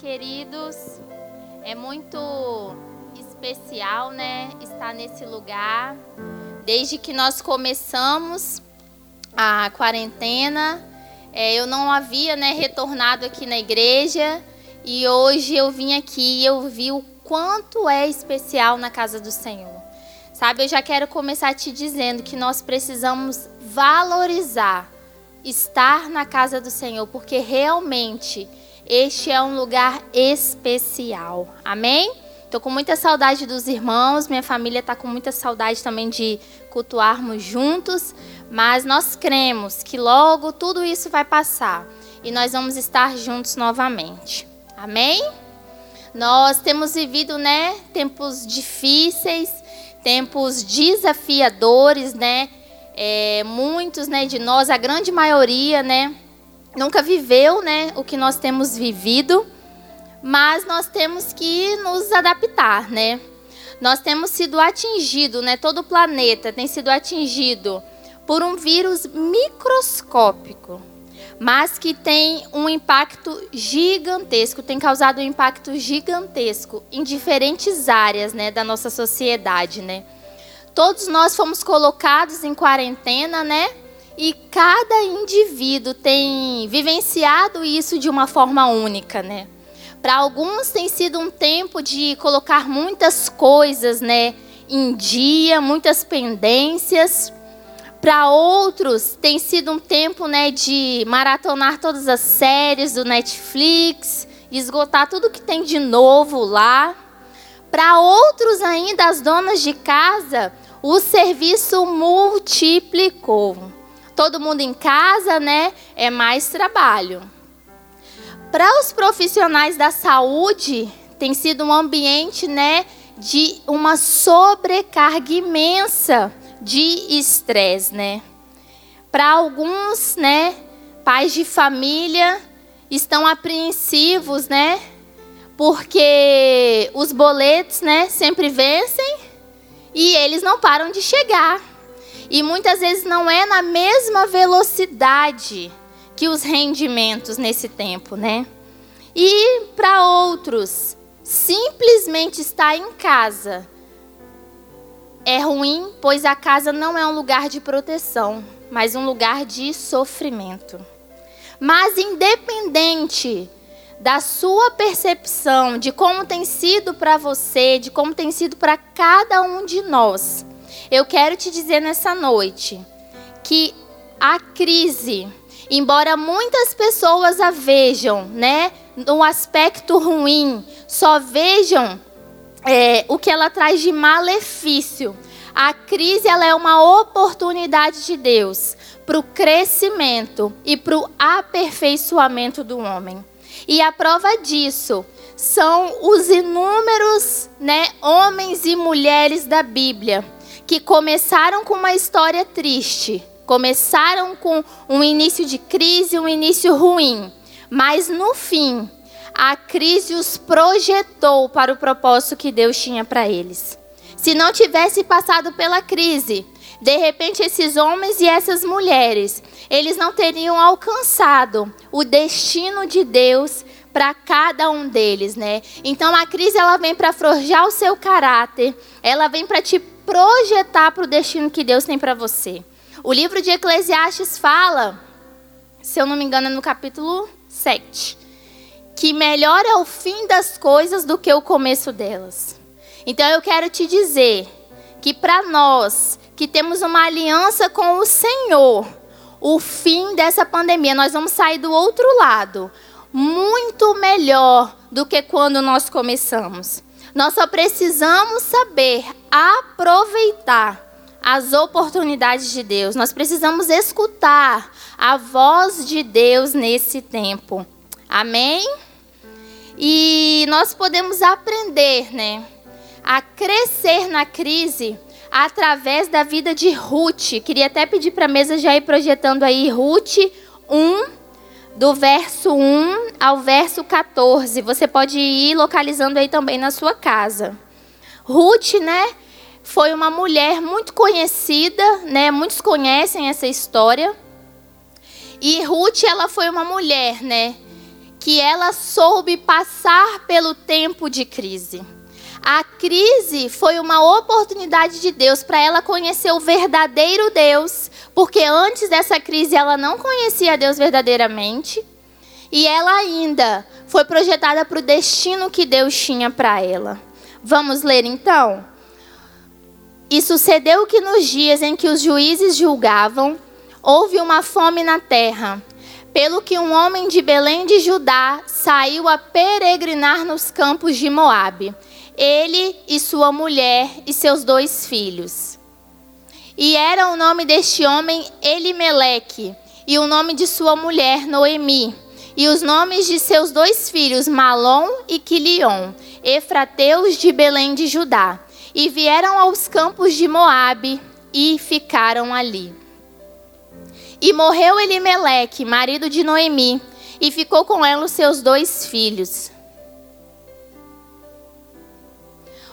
Queridos, é muito especial, né, estar nesse lugar. Desde que nós começamos a quarentena, é, eu não havia, né, retornado aqui na igreja e hoje eu vim aqui e eu vi o quanto é especial na casa do Senhor. Sabe, eu já quero começar te dizendo que nós precisamos valorizar estar na casa do Senhor, porque realmente este é um lugar especial. Amém? Estou com muita saudade dos irmãos, minha família está com muita saudade também de cultuarmos juntos, mas nós cremos que logo tudo isso vai passar e nós vamos estar juntos novamente. Amém? Nós temos vivido, né, tempos difíceis, tempos desafiadores, né? É, muitos, né, de nós, a grande maioria, né, nunca viveu, né, o que nós temos vivido, mas nós temos que nos adaptar, né? Nós temos sido atingido, né, todo o planeta tem sido atingido por um vírus microscópico, mas que tem um impacto gigantesco, tem causado um impacto gigantesco em diferentes áreas, né, da nossa sociedade, né? Todos nós fomos colocados em quarentena, né? E cada indivíduo tem vivenciado isso de uma forma única, né? Para alguns tem sido um tempo de colocar muitas coisas, né, em dia, muitas pendências. Para outros tem sido um tempo, né, de maratonar todas as séries do Netflix, esgotar tudo que tem de novo lá. Para outros ainda, as donas de casa, o serviço multiplicou todo mundo em casa, né? É mais trabalho. Para os profissionais da saúde, tem sido um ambiente, né, de uma sobrecarga imensa de estresse, né? Para alguns, né, pais de família estão apreensivos, né? Porque os boletos, né, sempre vencem e eles não param de chegar. E muitas vezes não é na mesma velocidade que os rendimentos nesse tempo, né? E para outros, simplesmente estar em casa é ruim, pois a casa não é um lugar de proteção, mas um lugar de sofrimento. Mas independente da sua percepção de como tem sido para você, de como tem sido para cada um de nós, eu quero te dizer nessa noite que a crise, embora muitas pessoas a vejam, né, no aspecto ruim, só vejam é, o que ela traz de malefício. A crise ela é uma oportunidade de Deus para o crescimento e para o aperfeiçoamento do homem. E a prova disso são os inúmeros né, homens e mulheres da Bíblia que começaram com uma história triste, começaram com um início de crise, um início ruim, mas no fim, a crise os projetou para o propósito que Deus tinha para eles. Se não tivesse passado pela crise, de repente esses homens e essas mulheres, eles não teriam alcançado o destino de Deus para cada um deles, né? Então a crise ela vem para forjar o seu caráter, ela vem para te projetar para o destino que Deus tem para você. O livro de Eclesiastes fala, se eu não me engano, é no capítulo 7, que melhor é o fim das coisas do que o começo delas. Então eu quero te dizer que para nós que temos uma aliança com o Senhor, o fim dessa pandemia, nós vamos sair do outro lado muito melhor do que quando nós começamos. Nós só precisamos saber aproveitar as oportunidades de Deus. Nós precisamos escutar a voz de Deus nesse tempo. Amém? E nós podemos aprender, né, a crescer na crise através da vida de Ruth. Queria até pedir para a mesa já ir projetando aí Ruth 1 do verso 1 ao verso 14. Você pode ir localizando aí também na sua casa. Ruth, né, foi uma mulher muito conhecida, né? Muitos conhecem essa história. E Ruth, ela foi uma mulher, né, que ela soube passar pelo tempo de crise. A crise foi uma oportunidade de Deus para ela conhecer o verdadeiro Deus, porque antes dessa crise ela não conhecia Deus verdadeiramente, e ela ainda foi projetada para o destino que Deus tinha para ela. Vamos ler então? E sucedeu que nos dias em que os juízes julgavam, houve uma fome na terra, pelo que um homem de Belém de Judá saiu a peregrinar nos campos de Moabe ele e sua mulher e seus dois filhos. E era o nome deste homem Elimeleque, e o nome de sua mulher Noemi, e os nomes de seus dois filhos Malom e Quilion, efrateus de Belém de Judá. E vieram aos campos de Moabe e ficaram ali. E morreu Elimeleque, marido de Noemi, e ficou com ela os seus dois filhos.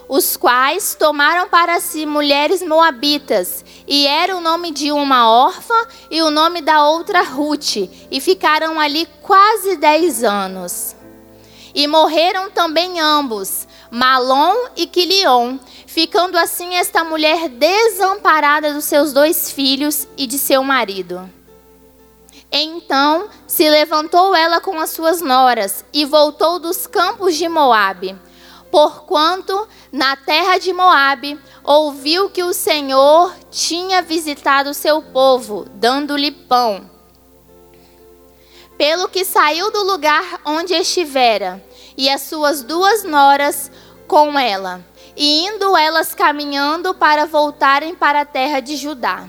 Os quais tomaram para si mulheres moabitas, e era o nome de uma órfã e o nome da outra Ruth, e ficaram ali quase dez anos. E morreram também ambos, Malom e Quilion, ficando assim esta mulher desamparada dos seus dois filhos e de seu marido. Então se levantou ela com as suas noras e voltou dos campos de Moabe porquanto na terra de Moabe ouviu que o Senhor tinha visitado seu povo, dando-lhe pão. Pelo que saiu do lugar onde estivera, e as suas duas noras com ela, e indo elas caminhando para voltarem para a terra de Judá.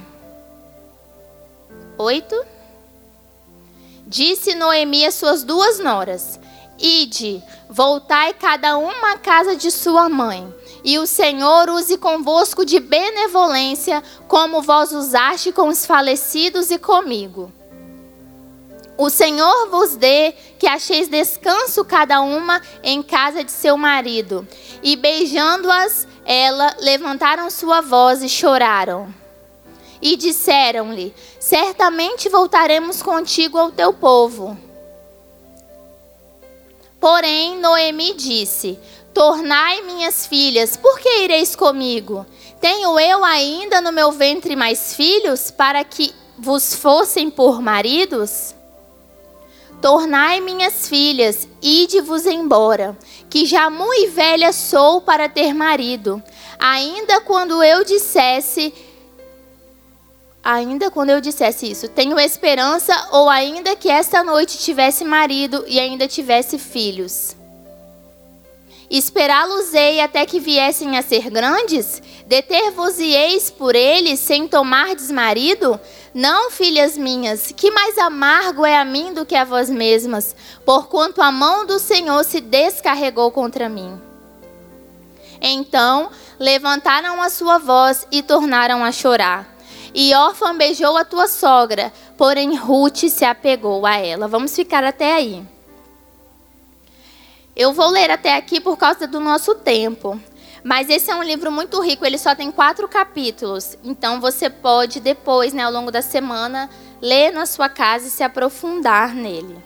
8. Disse Noemi às suas duas noras: Ide, voltai cada uma à casa de sua mãe, e o Senhor use convosco de benevolência, como vós usaste com os falecidos e comigo. O Senhor vos dê que acheis descanso cada uma em casa de seu marido. E beijando-as, ela levantaram sua voz e choraram. E disseram-lhe: Certamente voltaremos contigo ao teu povo. Porém, Noemi disse: Tornai minhas filhas, por que ireis comigo? Tenho eu ainda no meu ventre mais filhos, para que vos fossem por maridos? Tornai minhas filhas, ide-vos embora, que já muito velha sou para ter marido. Ainda quando eu dissesse, ainda quando eu dissesse isso, tenho esperança, ou ainda que esta noite tivesse marido e ainda tivesse filhos. Esperá-los-ei até que viessem a ser grandes? Deter-vos-eis por eles sem tomardes marido? Não, filhas minhas, que mais amargo é a mim do que a vós mesmas, porquanto a mão do Senhor se descarregou contra mim. Então levantaram a sua voz e tornaram a chorar. E órfã beijou a tua sogra, porém Ruth se apegou a ela. Vamos ficar até aí. Eu vou ler até aqui por causa do nosso tempo. Mas esse é um livro muito rico, ele só tem quatro capítulos. Então você pode depois, né, ao longo da semana, ler na sua casa e se aprofundar nele.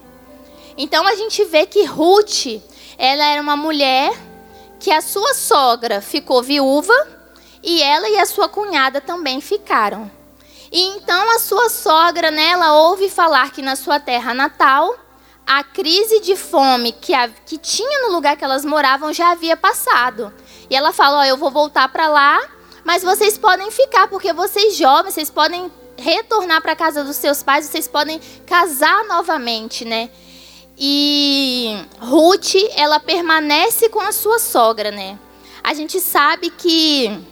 Então a gente vê que Ruth, ela era uma mulher que a sua sogra ficou viúva e ela e a sua cunhada também ficaram. E então a sua sogra, né, ela ouve falar que na sua terra natal, a crise de fome que, a, que tinha no lugar que elas moravam já havia passado. E ela fala: Ó, eu vou voltar para lá, mas vocês podem ficar, porque vocês jovens, vocês podem retornar para a casa dos seus pais, vocês podem casar novamente, né? E Ruth, ela permanece com a sua sogra, né? A gente sabe que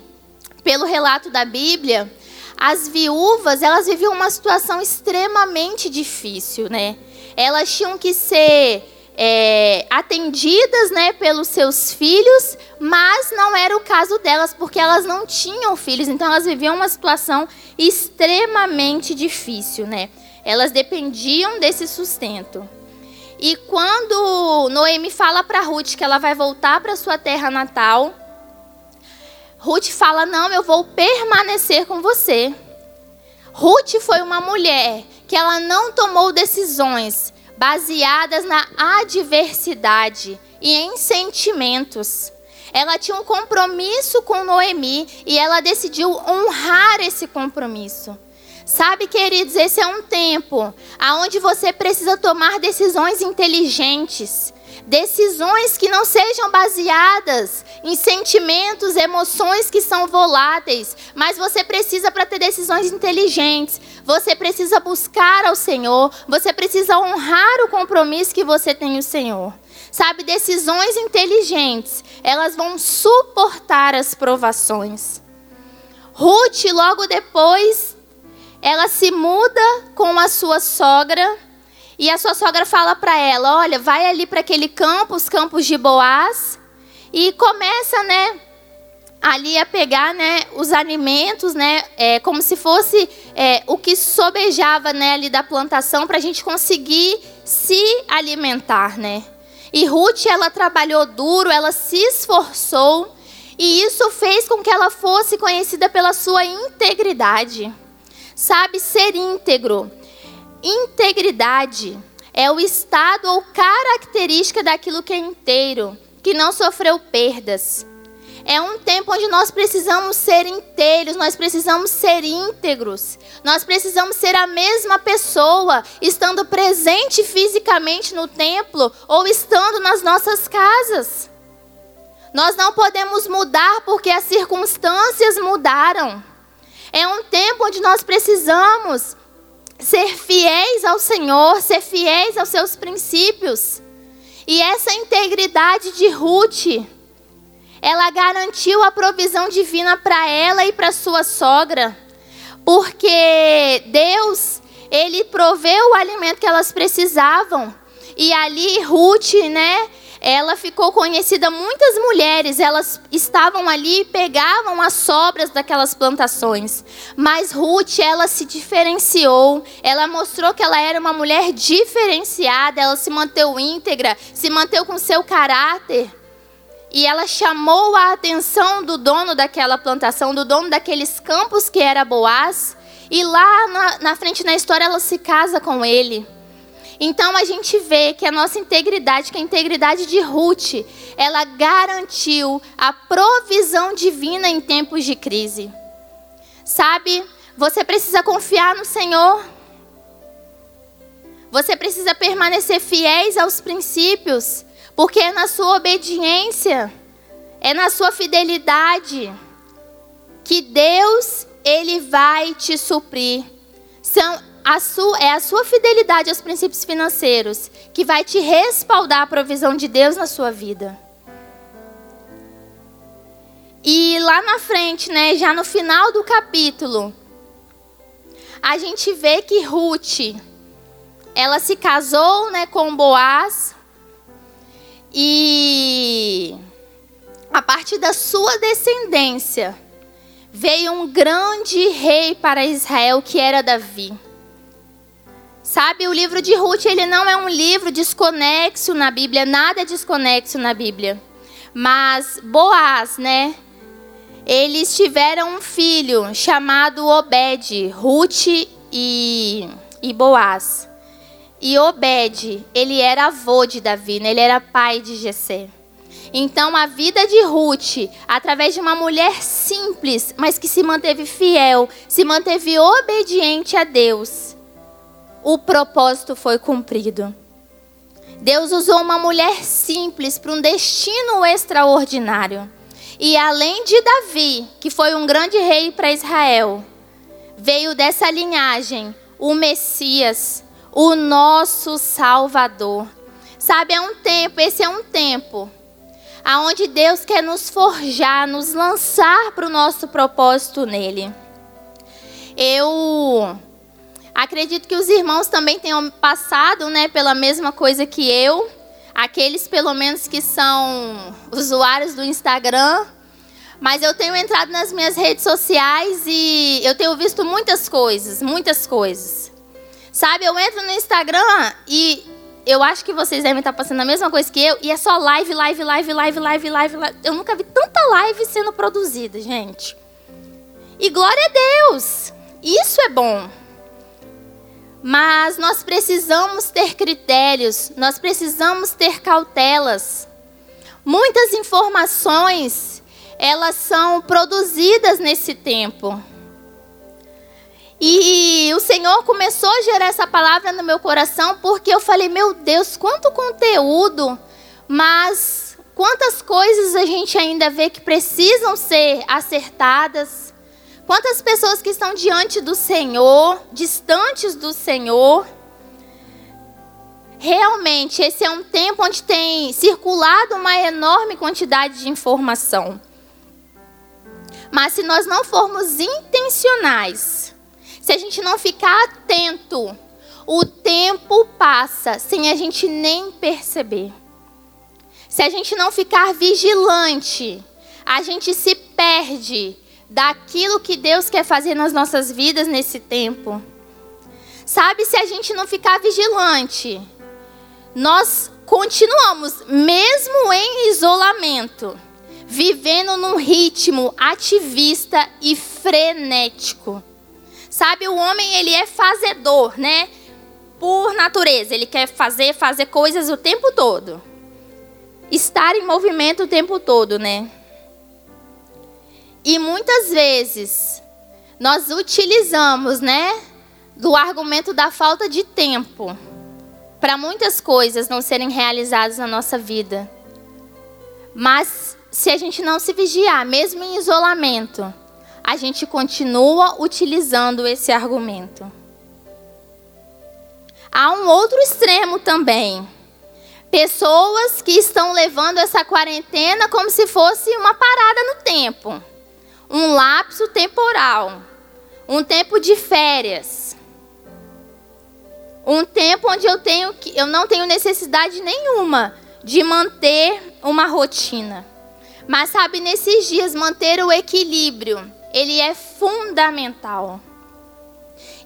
pelo relato da Bíblia, as viúvas, elas viviam uma situação extremamente difícil, né? Elas tinham que ser é, atendidas, né, pelos seus filhos, mas não era o caso delas, porque elas não tinham filhos, então elas viviam uma situação extremamente difícil, né? Elas dependiam desse sustento. E quando Noemi fala para Ruth que ela vai voltar para sua terra natal, Ruth fala: Não, eu vou permanecer com você. Ruth foi uma mulher que ela não tomou decisões baseadas na adversidade e em sentimentos. Ela tinha um compromisso com Noemi e ela decidiu honrar esse compromisso. Sabe, queridos, esse é um tempo aonde você precisa tomar decisões inteligentes, decisões que não sejam baseadas em sentimentos, emoções que são voláteis, mas você precisa para ter decisões inteligentes. Você precisa buscar ao Senhor, você precisa honrar o compromisso que você tem o Senhor. Sabe, decisões inteligentes, elas vão suportar as provações. Ruth, logo depois, ela se muda com a sua sogra e a sua sogra fala para ela: "Olha, vai ali para aquele campo, os campos de Boaz, e começa, né, ali a pegar, né, os alimentos, né, é, como se fosse é, o que sobejava, né, ali da plantação para a gente conseguir se alimentar, né?" E Ruth, ela trabalhou duro, ela se esforçou, e isso fez com que ela fosse conhecida pela sua integridade. Sabe, ser íntegro. Integridade é o estado ou característica daquilo que é inteiro, que não sofreu perdas. É um tempo onde nós precisamos ser inteiros, nós precisamos ser íntegros. Nós precisamos ser a mesma pessoa, estando presente fisicamente no templo ou estando nas nossas casas. Nós não podemos mudar porque as circunstâncias mudaram. É um tempo onde nós precisamos ser fiéis ao Senhor, ser fiéis aos seus princípios. E essa integridade de Ruth, ela garantiu a provisão divina para ela e para sua sogra, porque Deus, ele proveu o alimento que elas precisavam. E ali Ruth, né, ela ficou conhecida, muitas mulheres, elas estavam ali e pegavam as sobras daquelas plantações. Mas Ruth, ela se diferenciou, ela mostrou que ela era uma mulher diferenciada, ela se manteve íntegra, se manteve com seu caráter. E ela chamou a atenção do dono daquela plantação, do dono daqueles campos que era Boaz. E lá na, na frente na história ela se casa com ele. Então a gente vê que a nossa integridade, que a integridade de Ruth, ela garantiu a provisão divina em tempos de crise. Sabe, você precisa confiar no Senhor. Você precisa permanecer fiéis aos princípios. Porque é na sua obediência, é na sua fidelidade que Deus ele vai te suprir. São a sua, é a sua fidelidade aos princípios financeiros que vai te respaldar a provisão de Deus na sua vida. E lá na frente, né, já no final do capítulo, a gente vê que Ruth, ela se casou, né, com Boaz, e a partir da sua descendência veio um grande rei para Israel que era Davi. Sabe, o livro de Ruth, ele não é um livro desconexo na Bíblia, nada é desconexo na Bíblia. Mas Boaz, né? Eles tiveram um filho chamado Obed, Ruth e, e Boaz. E Obed, ele era avô de Davi, né? ele era pai de Jessé. Então a vida de Ruth, através de uma mulher simples, mas que se manteve fiel, se manteve obediente a Deus, o propósito foi cumprido. Deus usou uma mulher simples para um destino extraordinário. E além de Davi, que foi um grande rei para Israel, veio dessa linhagem o Messias, o nosso Salvador. Sabe, é um tempo, esse é um tempo aonde Deus quer nos forjar, nos lançar para o nosso propósito nele. Eu acredito que os irmãos também tenham passado, né, pela mesma coisa que eu. Aqueles, pelo menos, que são usuários do Instagram. Mas eu tenho entrado nas minhas redes sociais e eu tenho visto muitas coisas, muitas coisas. Sabe, eu entro no Instagram e eu acho que vocês devem estar passando a mesma coisa que eu, e é só live, live, live, live, live, live, live. Eu nunca vi tanta live sendo produzida, gente. E glória a Deus! Isso é bom. Mas nós precisamos ter critérios, nós precisamos ter cautelas. Muitas informações, elas são produzidas nesse tempo. E o Senhor começou a gerar essa palavra no meu coração porque eu falei, meu Deus, quanto conteúdo, mas quantas coisas a gente ainda vê que precisam ser acertadas Quantas pessoas que estão diante do Senhor, distantes do Senhor. Realmente, esse é um tempo onde tem circulado uma enorme quantidade de informação. Mas se nós não formos intencionais, se a gente não ficar atento, o tempo passa sem a gente nem perceber. Se a gente não ficar vigilante, a gente se perde daquilo que Deus quer fazer nas nossas vidas nesse tempo. Sabe, se a gente não ficar vigilante, nós continuamos, mesmo em isolamento, vivendo num ritmo ativista e frenético. Sabe, o homem ele é fazedor, né? Por natureza, ele quer fazer, fazer coisas o tempo todo. Estar em movimento o tempo todo, né? E muitas vezes nós utilizamos, né, do argumento da falta de tempo para muitas coisas não serem realizadas na nossa vida. Mas se a gente não se vigiar, mesmo em isolamento, a gente continua utilizando esse argumento. Há um outro extremo também. Pessoas que estão levando essa quarentena como se fosse uma parada no tempo um lapso temporal, um tempo de férias, um tempo onde eu, tenho, eu não tenho necessidade nenhuma de manter uma rotina. Mas sabe, nesses dias, manter o equilíbrio, ele é fundamental.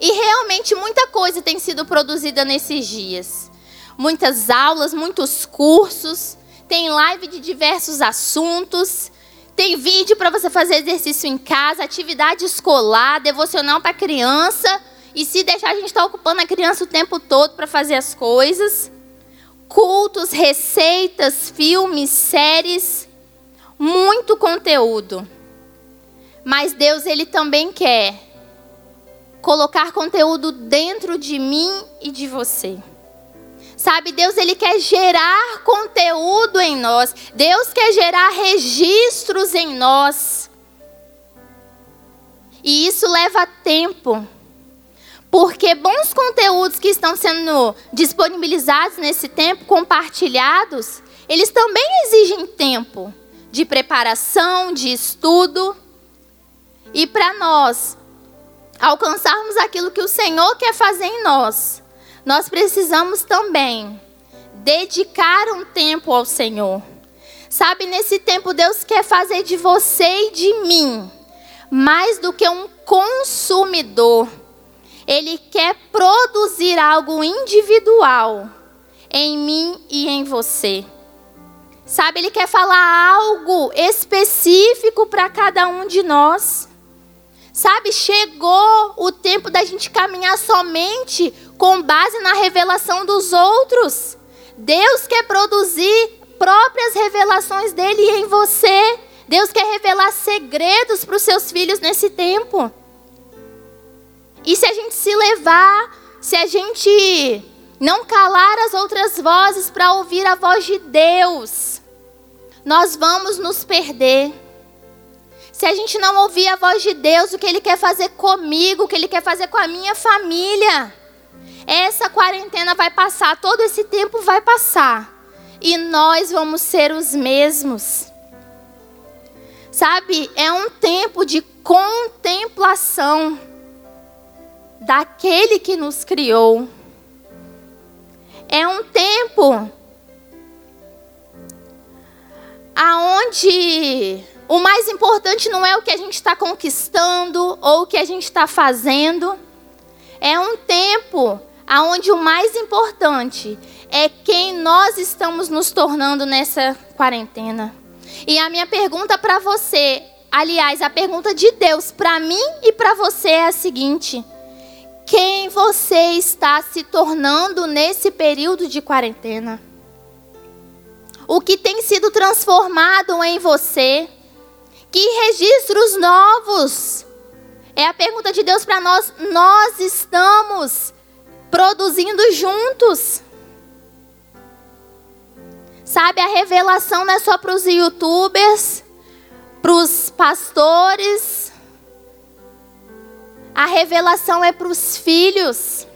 E realmente muita coisa tem sido produzida nesses dias. Muitas aulas, muitos cursos, tem live de diversos assuntos. Tem vídeo para você fazer exercício em casa, atividade escolar, devocional para criança. E se deixar, a gente está ocupando a criança o tempo todo para fazer as coisas. Cultos, receitas, filmes, séries. Muito conteúdo. Mas Deus, Ele também quer colocar conteúdo dentro de mim e de você. Sabe, Deus ele quer gerar conteúdo em nós. Deus quer gerar registros em nós. E isso leva tempo. Porque bons conteúdos que estão sendo disponibilizados nesse tempo, compartilhados, eles também exigem tempo de preparação, de estudo. E para nós alcançarmos aquilo que o Senhor quer fazer em nós, nós precisamos também dedicar um tempo ao Senhor. Sabe, nesse tempo Deus quer fazer de você e de mim mais do que um consumidor. Ele quer produzir algo individual em mim e em você. Sabe, ele quer falar algo específico para cada um de nós. Sabe, chegou o tempo da gente caminhar somente com base na revelação dos outros. Deus quer produzir próprias revelações dele em você. Deus quer revelar segredos para os seus filhos nesse tempo. E se a gente se levar, se a gente não calar as outras vozes para ouvir a voz de Deus, nós vamos nos perder. Se a gente não ouvir a voz de Deus, o que Ele quer fazer comigo, o que Ele quer fazer com a minha família, essa quarentena vai passar, todo esse tempo vai passar. E nós vamos ser os mesmos. Sabe, é um tempo de contemplação daquele que nos criou. É um tempo aonde o mais importante não é o que a gente está conquistando ou o que a gente está fazendo. É um tempo onde o mais importante é quem nós estamos nos tornando nessa quarentena. E a minha pergunta para você, aliás, a pergunta de Deus para mim e para você é a seguinte: Quem você está se tornando nesse período de quarentena? O que tem sido transformado em você? Que registros novos? É a pergunta de Deus para nós. Nós estamos produzindo juntos. Sabe, a revelação não é só para os youtubers, para os pastores. A revelação é para os filhos.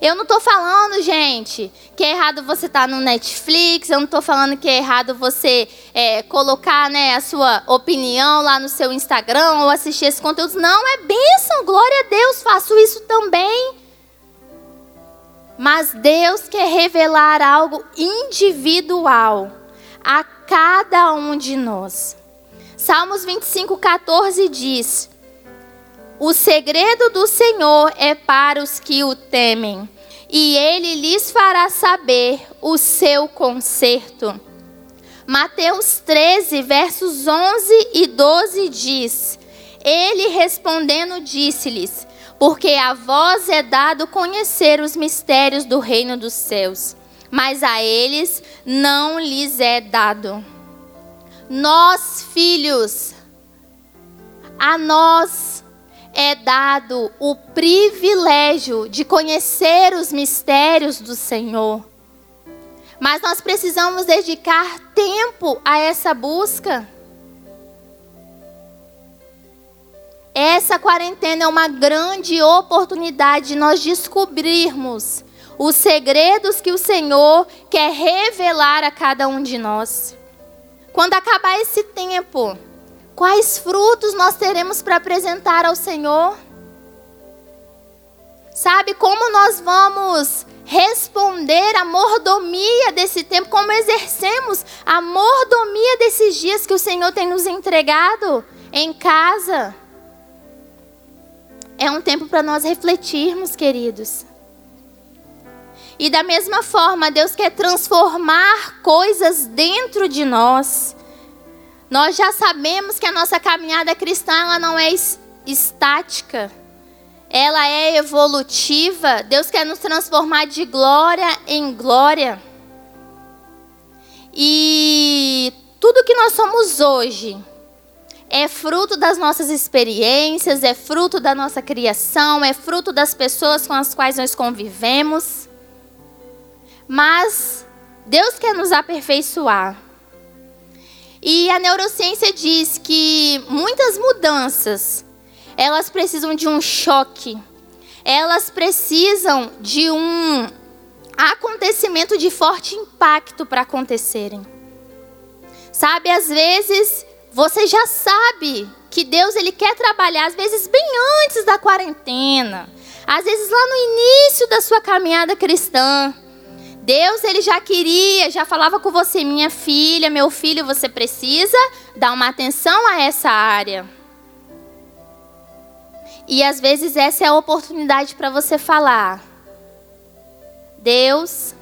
Eu não estou falando, gente, que é errado você estar tá no Netflix. Eu não estou falando que é errado você é, colocar né, a sua opinião lá no seu Instagram ou assistir esse conteúdo. Não, é bênção, glória a Deus, faço isso também. Mas Deus quer revelar algo individual a cada um de nós. Salmos 25, 14 diz. O segredo do Senhor é para os que o temem, e ele lhes fará saber o seu conserto. Mateus 13, versos 11 e 12 diz: Ele respondendo disse-lhes: Porque a vós é dado conhecer os mistérios do reino dos céus, mas a eles não lhes é dado. Nós, filhos, a nós é dado o privilégio de conhecer os mistérios do Senhor. Mas nós precisamos dedicar tempo a essa busca. Essa quarentena é uma grande oportunidade de nós descobrirmos os segredos que o Senhor quer revelar a cada um de nós. Quando acabar esse tempo, Quais frutos nós teremos para apresentar ao Senhor? Sabe como nós vamos responder a mordomia desse tempo, como exercemos a mordomia desses dias que o Senhor tem nos entregado em casa? É um tempo para nós refletirmos, queridos. E da mesma forma, Deus quer transformar coisas dentro de nós. Nós já sabemos que a nossa caminhada cristã ela não é estática. Ela é evolutiva. Deus quer nos transformar de glória em glória. E tudo que nós somos hoje é fruto das nossas experiências, é fruto da nossa criação, é fruto das pessoas com as quais nós convivemos. Mas Deus quer nos aperfeiçoar. E a neurociência diz que muitas mudanças, elas precisam de um choque. Elas precisam de um acontecimento de forte impacto para acontecerem. Sabe, às vezes você já sabe que Deus ele quer trabalhar, às vezes bem antes da quarentena, às vezes lá no início da sua caminhada cristã. Deus ele já queria, já falava com você, minha filha, meu filho, você precisa dar uma atenção a essa área. E às vezes essa é a oportunidade para você falar. Deus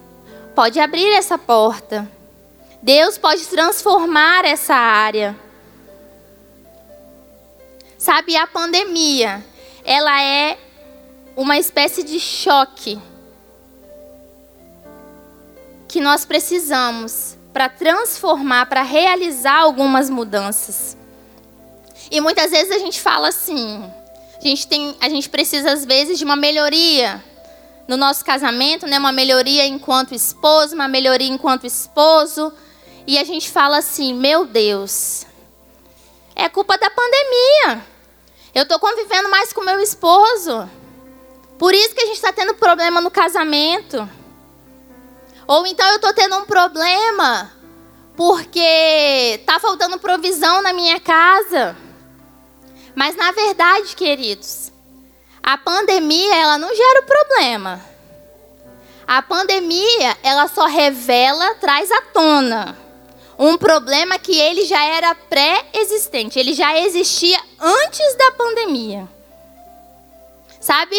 pode abrir essa porta. Deus pode transformar essa área. Sabe, a pandemia, ela é uma espécie de choque que nós precisamos para transformar, para realizar algumas mudanças. E muitas vezes a gente fala assim, a gente, tem, a gente precisa às vezes de uma melhoria no nosso casamento, né? uma melhoria enquanto esposo, uma melhoria enquanto esposo. E a gente fala assim, meu Deus, é culpa da pandemia. Eu estou convivendo mais com meu esposo. Por isso que a gente está tendo problema no casamento. Ou então eu estou tendo um problema porque está faltando provisão na minha casa. Mas na verdade, queridos, a pandemia ela não gera o problema. A pandemia ela só revela, traz à tona um problema que ele já era pré-existente, ele já existia antes da pandemia. Sabe?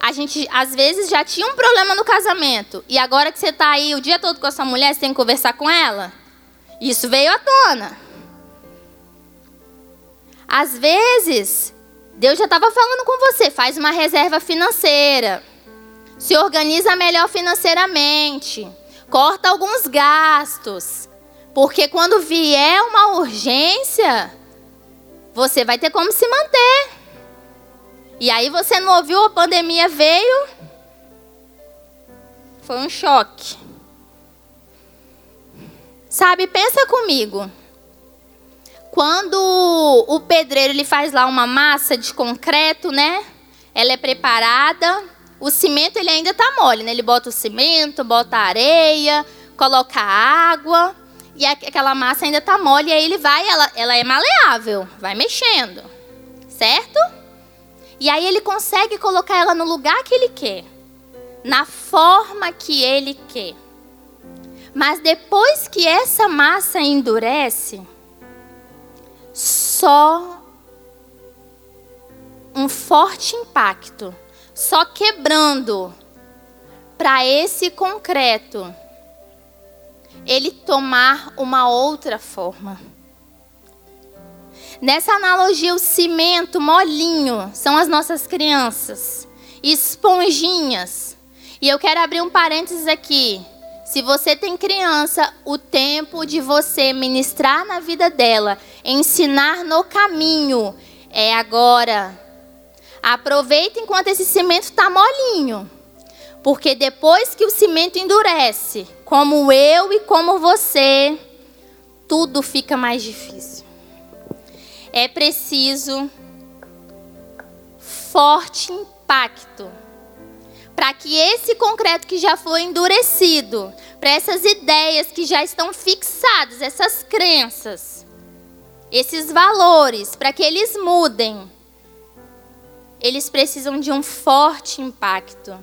A gente às vezes já tinha um problema no casamento. E agora que você está aí o dia todo com a sua mulher, você tem que conversar com ela. Isso veio à tona. Às vezes, Deus já estava falando com você, faz uma reserva financeira. Se organiza melhor financeiramente. Corta alguns gastos. Porque quando vier uma urgência, você vai ter como se manter. E aí você não ouviu, a pandemia veio. Foi um choque. Sabe, pensa comigo. Quando o pedreiro ele faz lá uma massa de concreto, né? Ela é preparada, o cimento ele ainda tá mole, né? Ele bota o cimento, bota a areia, coloca água e aquela massa ainda tá mole e aí ele vai, ela, ela é maleável, vai mexendo, certo? E aí ele consegue colocar ela no lugar que ele quer, na forma que ele quer. Mas depois que essa massa endurece, só um forte impacto, só quebrando para esse concreto ele tomar uma outra forma. Nessa analogia, o cimento molinho são as nossas crianças, esponjinhas. E eu quero abrir um parênteses aqui. Se você tem criança, o tempo de você ministrar na vida dela, ensinar no caminho, é agora. Aproveita enquanto esse cimento está molinho. Porque depois que o cimento endurece, como eu e como você, tudo fica mais difícil. É preciso forte impacto para que esse concreto que já foi endurecido, para essas ideias que já estão fixadas, essas crenças, esses valores, para que eles mudem, eles precisam de um forte impacto.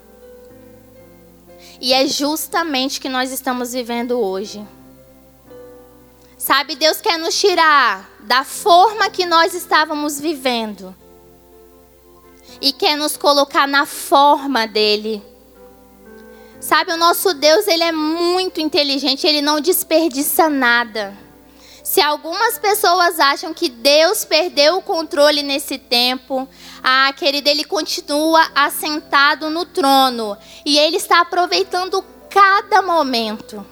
E é justamente o que nós estamos vivendo hoje. Sabe, Deus quer nos tirar da forma que nós estávamos vivendo e quer nos colocar na forma dele. Sabe, o nosso Deus, ele é muito inteligente, ele não desperdiça nada. Se algumas pessoas acham que Deus perdeu o controle nesse tempo, ah, querido, ele continua assentado no trono e ele está aproveitando cada momento.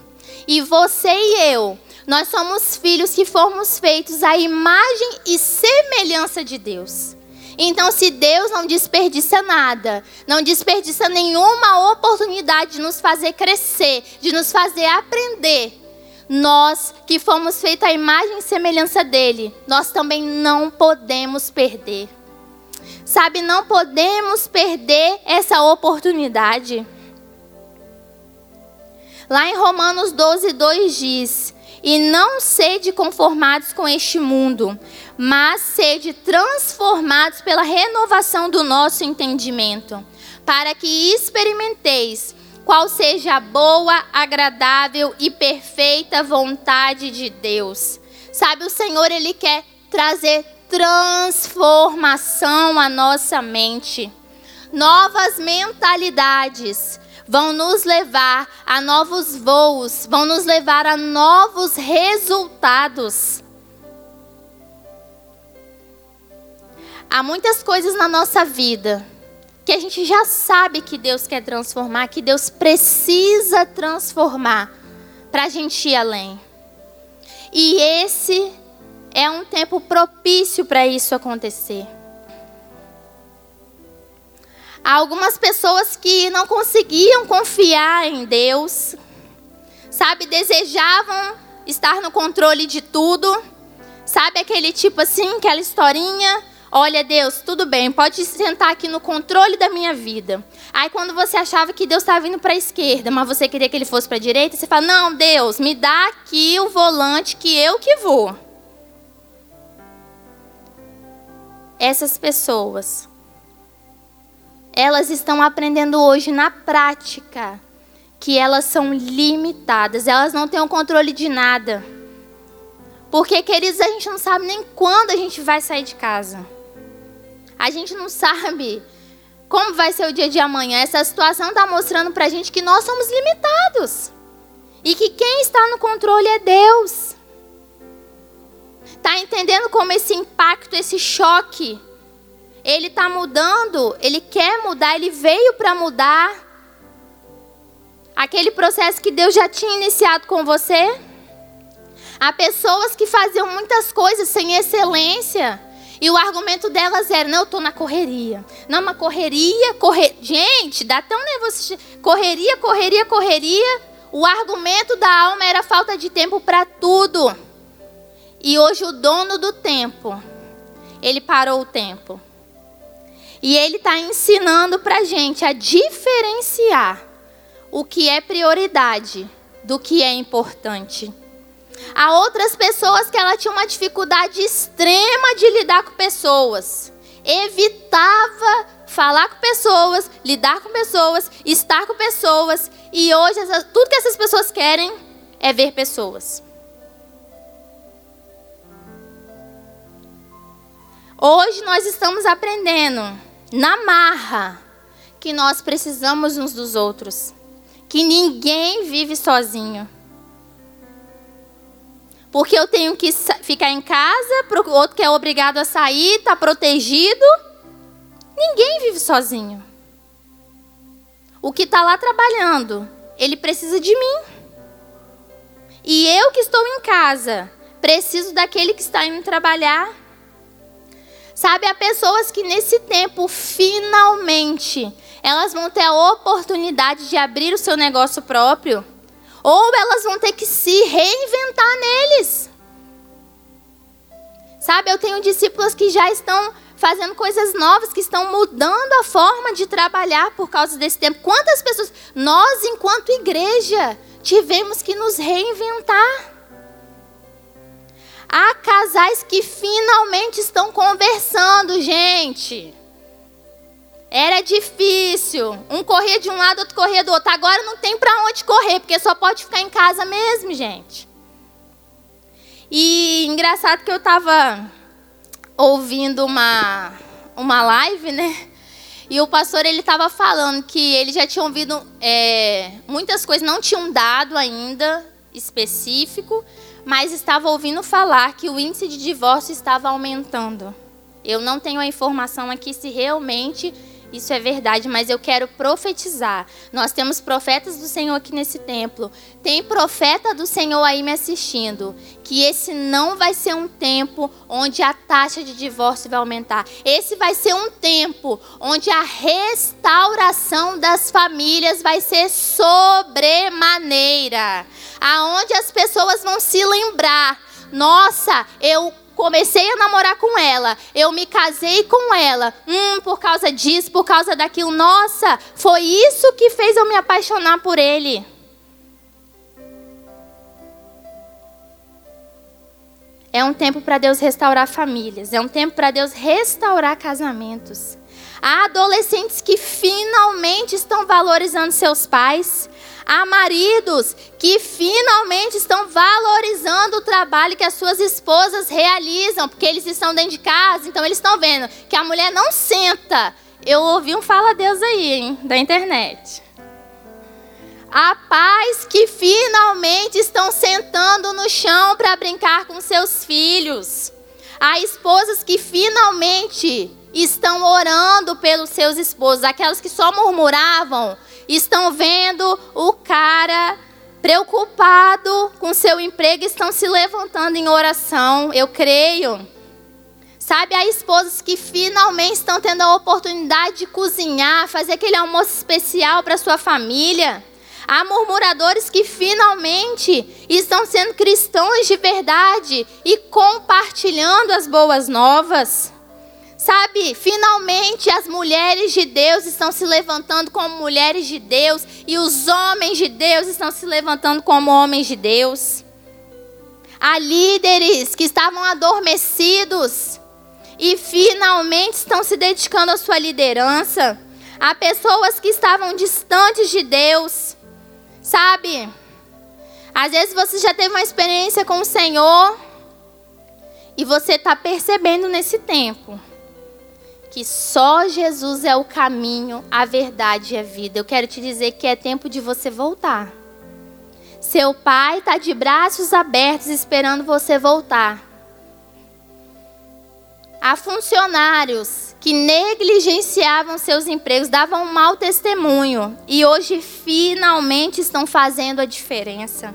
E você e eu, nós somos filhos que fomos feitos à imagem e semelhança de Deus. Então, se Deus não desperdiça nada, não desperdiça nenhuma oportunidade de nos fazer crescer, de nos fazer aprender, nós que fomos feitos à imagem e semelhança dele, nós também não podemos perder. Sabe, não podemos perder essa oportunidade. Lá em Romanos 12, 2 diz: E não sede conformados com este mundo, mas sede transformados pela renovação do nosso entendimento, para que experimenteis qual seja a boa, agradável e perfeita vontade de Deus. Sabe, o Senhor, Ele quer trazer transformação à nossa mente. Novas mentalidades vão nos levar a novos voos, vão nos levar a novos resultados. Há muitas coisas na nossa vida que a gente já sabe que Deus quer transformar, que Deus precisa transformar para a gente ir além. E esse é um tempo propício para isso acontecer. Há algumas pessoas que não conseguiam confiar em Deus, sabe, desejavam estar no controle de tudo, sabe aquele tipo assim, aquela historinha Olha, Deus, tudo bem, pode sentar aqui no controle da minha vida. Aí, quando você achava que Deus estava vindo para a esquerda, mas você queria que ele fosse para a direita, você fala: Não, Deus, me dá aqui o volante que eu que vou. Essas pessoas, elas estão aprendendo hoje na prática que elas são limitadas, elas não têm o controle de nada. Porque, queridos, a gente não sabe nem quando a gente vai sair de casa. A gente não sabe como vai ser o dia de amanhã. Essa situação está mostrando para a gente que nós somos limitados. E que quem está no controle é Deus. Está entendendo como esse impacto, esse choque, Ele está mudando, ele quer mudar, ele veio para mudar. Aquele processo que Deus já tinha iniciado com você. Há pessoas que faziam muitas coisas sem excelência. E o argumento delas era: não, eu estou na correria. Não, uma correria, correr. Gente, dá tão nervoso. Correria, correria, correria. O argumento da alma era falta de tempo para tudo. E hoje o dono do tempo, ele parou o tempo. E ele está ensinando para a gente a diferenciar o que é prioridade do que é importante. Há outras pessoas que ela tinha uma dificuldade extrema de lidar com pessoas. Evitava falar com pessoas, lidar com pessoas, estar com pessoas. E hoje tudo que essas pessoas querem é ver pessoas. Hoje nós estamos aprendendo na marra que nós precisamos uns dos outros, que ninguém vive sozinho. Porque eu tenho que ficar em casa, o outro que é obrigado a sair, está protegido. Ninguém vive sozinho. O que está lá trabalhando, ele precisa de mim. E eu que estou em casa, preciso daquele que está indo trabalhar. Sabe, há pessoas que nesse tempo, finalmente, elas vão ter a oportunidade de abrir o seu negócio próprio ou elas vão ter que se reinventar neles. Sabe, eu tenho discípulos que já estão fazendo coisas novas, que estão mudando a forma de trabalhar por causa desse tempo. Quantas pessoas, nós, enquanto igreja, tivemos que nos reinventar? Casais que finalmente estão conversando, gente. Era difícil. Um corria de um lado, outro corria do outro. Agora não tem para onde correr, porque só pode ficar em casa mesmo, gente. E engraçado que eu estava ouvindo uma, uma live, né? E o pastor ele estava falando que ele já tinha ouvido é, muitas coisas, não tinham dado ainda específico, mas estava ouvindo falar que o índice de divórcio estava aumentando. Eu não tenho a informação aqui se realmente isso é verdade, mas eu quero profetizar. Nós temos profetas do Senhor aqui nesse templo. Tem profeta do Senhor aí me assistindo. Que esse não vai ser um tempo onde a taxa de divórcio vai aumentar. Esse vai ser um tempo onde a restauração das famílias vai ser sobremaneira. Aonde as pessoas vão se lembrar. Nossa, eu comecei a namorar com ela, eu me casei com ela, hum, por causa disso, por causa daquilo, nossa, foi isso que fez eu me apaixonar por ele. É um tempo para Deus restaurar famílias, é um tempo para Deus restaurar casamentos. Há adolescentes que finalmente estão valorizando seus pais. Há maridos que finalmente estão valorizando o trabalho que as suas esposas realizam, porque eles estão dentro de casa, então eles estão vendo que a mulher não senta. Eu ouvi um fala Deus aí, hein, da internet. Há pais que finalmente estão sentando no chão para brincar com seus filhos. Há esposas que finalmente estão orando pelos seus esposos. Aquelas que só murmuravam estão vendo o cara preocupado com seu emprego, estão se levantando em oração. Eu creio. Sabe, há esposas que finalmente estão tendo a oportunidade de cozinhar, fazer aquele almoço especial para sua família. Há murmuradores que finalmente estão sendo cristãos de verdade e compartilhando as boas novas. Sabe, finalmente as mulheres de Deus estão se levantando como mulheres de Deus e os homens de Deus estão se levantando como homens de Deus. Há líderes que estavam adormecidos e finalmente estão se dedicando à sua liderança. Há pessoas que estavam distantes de Deus. Sabe? Às vezes você já teve uma experiência com o Senhor e você está percebendo nesse tempo que só Jesus é o caminho, a verdade e a vida. Eu quero te dizer que é tempo de você voltar. Seu pai está de braços abertos esperando você voltar. Há funcionários que negligenciavam seus empregos, davam um mau testemunho e hoje finalmente estão fazendo a diferença.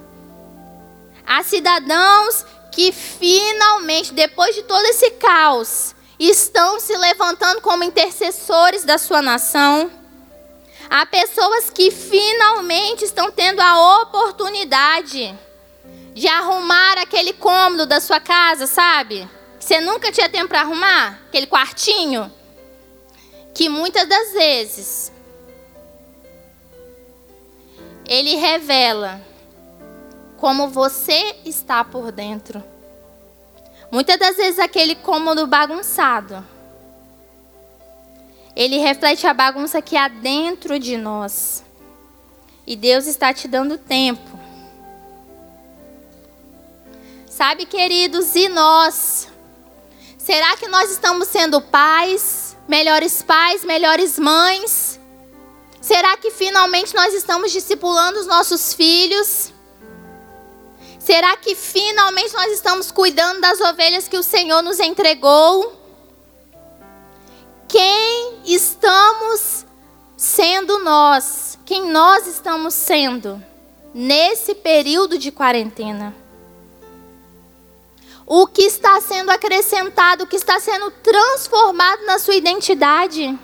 Há cidadãos que finalmente, depois de todo esse caos, estão se levantando como intercessores da sua nação. Há pessoas que finalmente estão tendo a oportunidade de arrumar aquele cômodo da sua casa, sabe? Você nunca tinha tempo para arrumar aquele quartinho? Que muitas das vezes ele revela como você está por dentro. Muitas das vezes aquele cômodo bagunçado, ele reflete a bagunça que há dentro de nós. E Deus está te dando tempo. Sabe, queridos, e nós? Será que nós estamos sendo pais, melhores pais, melhores mães? Será que finalmente nós estamos discipulando os nossos filhos? Será que finalmente nós estamos cuidando das ovelhas que o Senhor nos entregou? Quem estamos sendo nós? Quem nós estamos sendo nesse período de quarentena? o que está sendo acrescentado, o que está sendo transformado na sua identidade.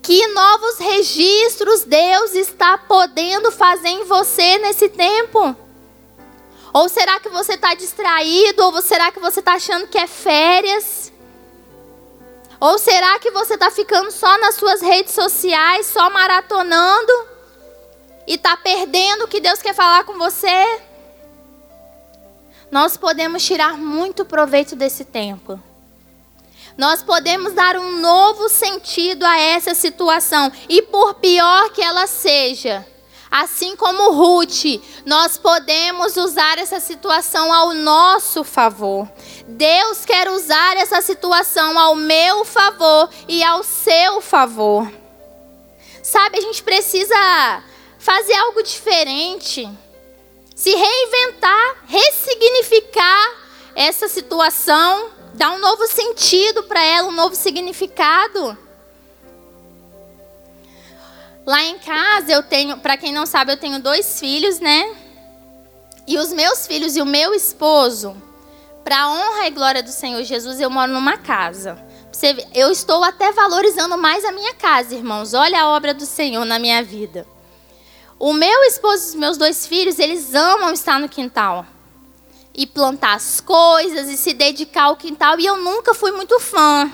Que novos registros Deus está podendo fazer em você nesse tempo? Ou será que você está distraído? Ou será que você está achando que é férias? Ou será que você está ficando só nas suas redes sociais, só maratonando? E está perdendo o que Deus quer falar com você? nós podemos tirar muito proveito desse tempo. Nós podemos dar um novo sentido a essa situação. E por pior que ela seja, assim como Ruth, nós podemos usar essa situação ao nosso favor. Deus quer usar essa situação ao meu favor e ao seu favor. Sabe, a gente precisa fazer algo diferente se reinventar, ressignificar essa situação, dar um novo sentido para ela, um novo significado. Lá em casa eu tenho, para quem não sabe, eu tenho dois filhos, né? E os meus filhos e o meu esposo, para honra e glória do Senhor Jesus, eu moro numa casa. Eu estou até valorizando mais a minha casa, irmãos. Olha a obra do Senhor na minha vida. O meu esposo e os meus dois filhos, eles amam estar no quintal. E plantar as coisas e se dedicar ao quintal. E eu nunca fui muito fã.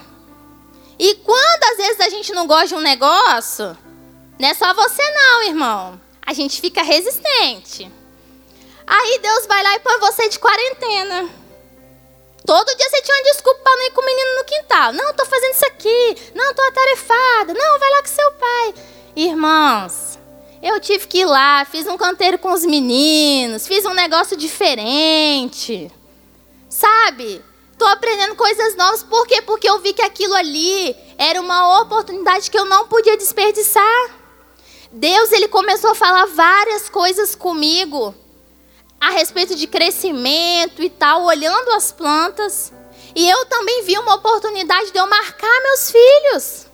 E quando às vezes a gente não gosta de um negócio, não é só você não, irmão. A gente fica resistente. Aí Deus vai lá e põe você de quarentena. Todo dia você tinha uma desculpa para não ir com o menino no quintal. Não, estou fazendo isso aqui. Não, estou atarefada. Não, vai lá com seu pai. Irmãos, eu tive que ir lá, fiz um canteiro com os meninos, fiz um negócio diferente. Sabe? Estou aprendendo coisas novas. Por quê? Porque eu vi que aquilo ali era uma oportunidade que eu não podia desperdiçar. Deus, ele começou a falar várias coisas comigo a respeito de crescimento e tal, olhando as plantas. E eu também vi uma oportunidade de eu marcar meus filhos.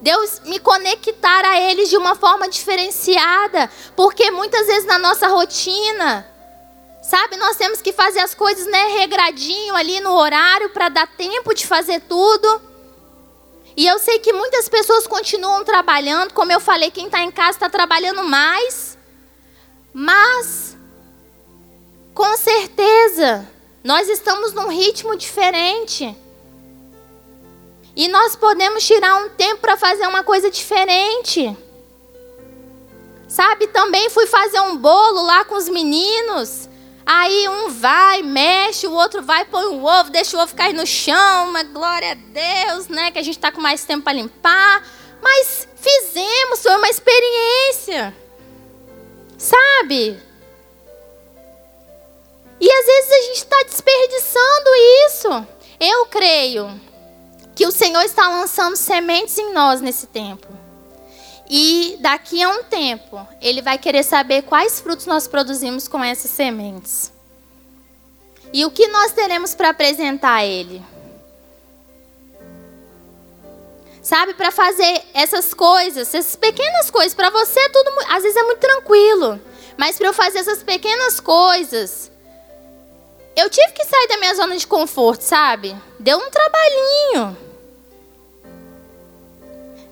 Deus me conectar a eles de uma forma diferenciada, porque muitas vezes na nossa rotina, sabe, nós temos que fazer as coisas, né, regradinho ali no horário para dar tempo de fazer tudo. E eu sei que muitas pessoas continuam trabalhando, como eu falei, quem está em casa está trabalhando mais, mas com certeza nós estamos num ritmo diferente. E nós podemos tirar um tempo para fazer uma coisa diferente. Sabe, também fui fazer um bolo lá com os meninos. Aí um vai, mexe, o outro vai, põe o ovo, deixa o ovo cair no chão, uma glória a Deus, né? Que a gente está com mais tempo para limpar. Mas fizemos, foi uma experiência. Sabe? E às vezes a gente está desperdiçando isso. Eu creio que o Senhor está lançando sementes em nós nesse tempo. E daqui a um tempo, Ele vai querer saber quais frutos nós produzimos com essas sementes. E o que nós teremos para apresentar a Ele. Sabe, para fazer essas coisas, essas pequenas coisas, para você é tudo, às vezes é muito tranquilo. Mas para eu fazer essas pequenas coisas, eu tive que sair da minha zona de conforto, sabe? Deu um trabalhinho.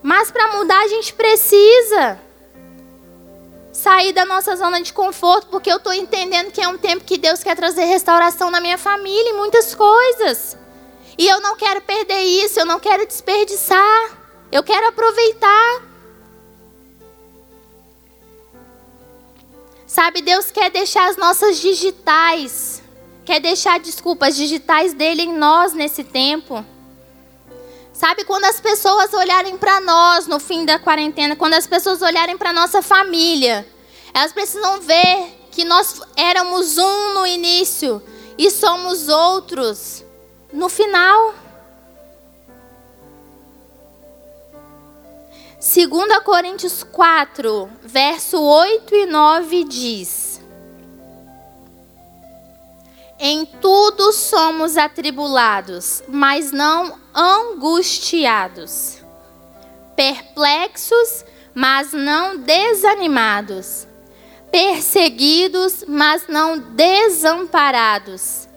Mas para mudar a gente precisa sair da nossa zona de conforto, porque eu estou entendendo que é um tempo que Deus quer trazer restauração na minha família e muitas coisas. E eu não quero perder isso, eu não quero desperdiçar. Eu quero aproveitar. Sabe, Deus quer deixar as nossas digitais, quer deixar, desculpa, as digitais dele em nós nesse tempo. Sabe, quando as pessoas olharem para nós no fim da quarentena, quando as pessoas olharem para nossa família, elas precisam ver que nós éramos um no início e somos outros no final. 2 Coríntios 4, verso 8 e 9 diz: Em tudo somos atribulados, mas não angustiados, perplexos, mas não desanimados, perseguidos, mas não desamparados,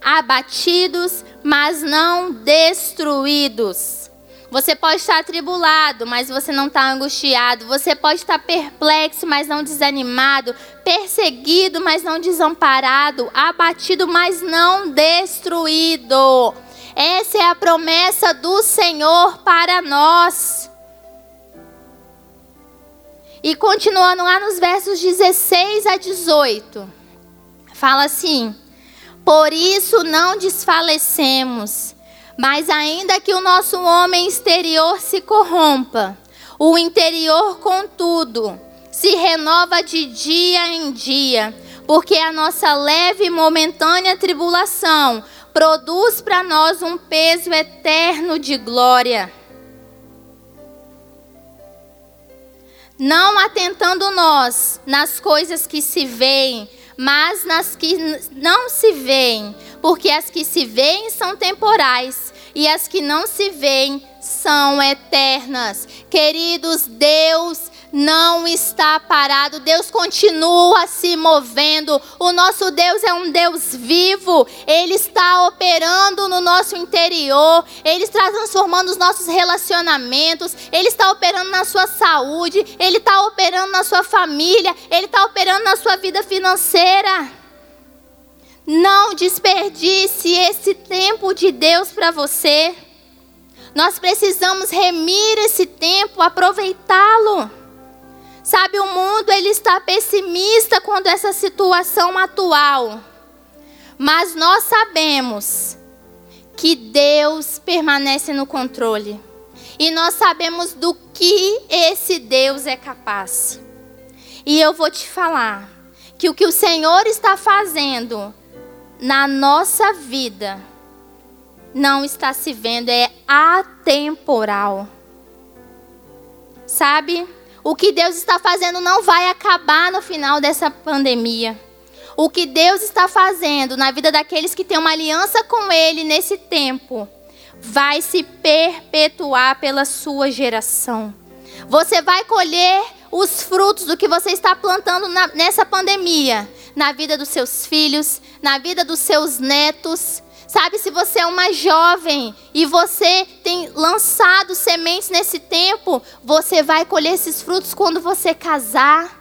abatidos, mas não destruídos você pode estar atribulado, mas você não está angustiado. Você pode estar perplexo, mas não desanimado. Perseguido, mas não desamparado. Abatido, mas não destruído. Essa é a promessa do Senhor para nós. E continuando lá nos versos 16 a 18, fala assim: Por isso não desfalecemos mas ainda que o nosso homem exterior se corrompa, o interior, contudo, se renova de dia em dia, porque a nossa leve e momentânea tribulação produz para nós um peso eterno de glória. Não atentando nós nas coisas que se veem, mas nas que não se veem, porque as que se veem são temporais e as que não se veem são eternas. Queridos, Deus não está parado, Deus continua se movendo. O nosso Deus é um Deus vivo, Ele está operando no nosso interior, Ele está transformando os nossos relacionamentos, Ele está operando na sua saúde, Ele está operando na sua família, Ele está operando na sua vida financeira. Não desperdice esse tempo de Deus para você. Nós precisamos remir esse tempo, aproveitá-lo. Sabe, o mundo ele está pessimista quando essa situação atual. Mas nós sabemos que Deus permanece no controle. E nós sabemos do que esse Deus é capaz. E eu vou te falar que o que o Senhor está fazendo na nossa vida não está se vendo, é atemporal. Sabe? O que Deus está fazendo não vai acabar no final dessa pandemia. O que Deus está fazendo na vida daqueles que têm uma aliança com Ele nesse tempo vai se perpetuar pela sua geração. Você vai colher os frutos do que você está plantando na, nessa pandemia, na vida dos seus filhos, na vida dos seus netos, Sabe, se você é uma jovem e você tem lançado sementes nesse tempo, você vai colher esses frutos quando você casar.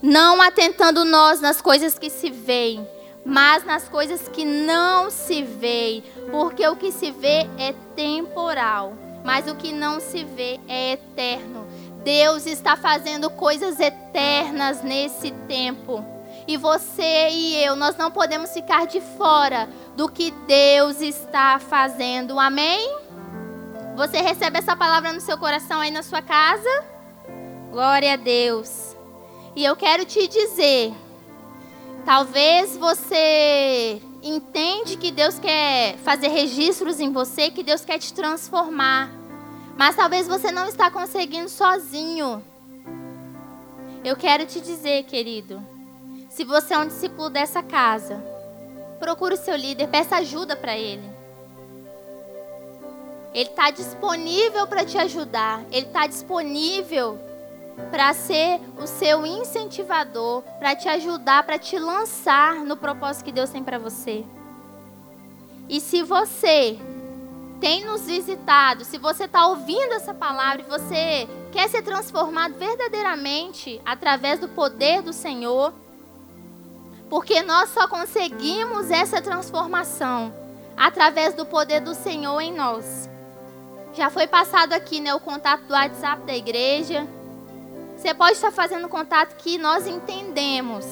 Não atentando nós nas coisas que se veem, mas nas coisas que não se veem, porque o que se vê é temporal, mas o que não se vê é eterno. Deus está fazendo coisas eternas nesse tempo. E você e eu, nós não podemos ficar de fora do que Deus está fazendo. Amém? Você recebe essa palavra no seu coração aí na sua casa? Glória a Deus. E eu quero te dizer, talvez você entende que Deus quer fazer registros em você, que Deus quer te transformar. Mas talvez você não está conseguindo sozinho. Eu quero te dizer, querido, se você é um discípulo dessa casa, procure o seu líder, peça ajuda para ele. Ele está disponível para te ajudar. Ele está disponível para ser o seu incentivador, para te ajudar, para te lançar no propósito que Deus tem para você. E se você tem nos visitado, se você está ouvindo essa palavra e você quer ser transformado verdadeiramente através do poder do Senhor, porque nós só conseguimos essa transformação através do poder do Senhor em nós. Já foi passado aqui né, o contato do WhatsApp da igreja. Você pode estar fazendo contato que nós entendemos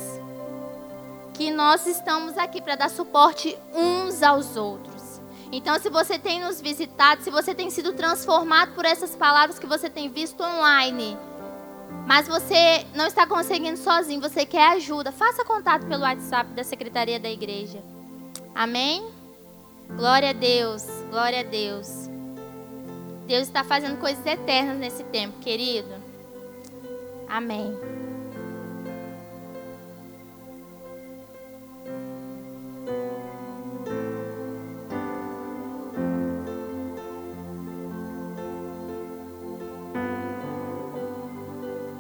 que nós estamos aqui para dar suporte uns aos outros. Então, se você tem nos visitado, se você tem sido transformado por essas palavras que você tem visto online, mas você não está conseguindo sozinho, você quer ajuda, faça contato pelo WhatsApp da Secretaria da Igreja. Amém? Glória a Deus, glória a Deus. Deus está fazendo coisas eternas nesse tempo, querido. Amém.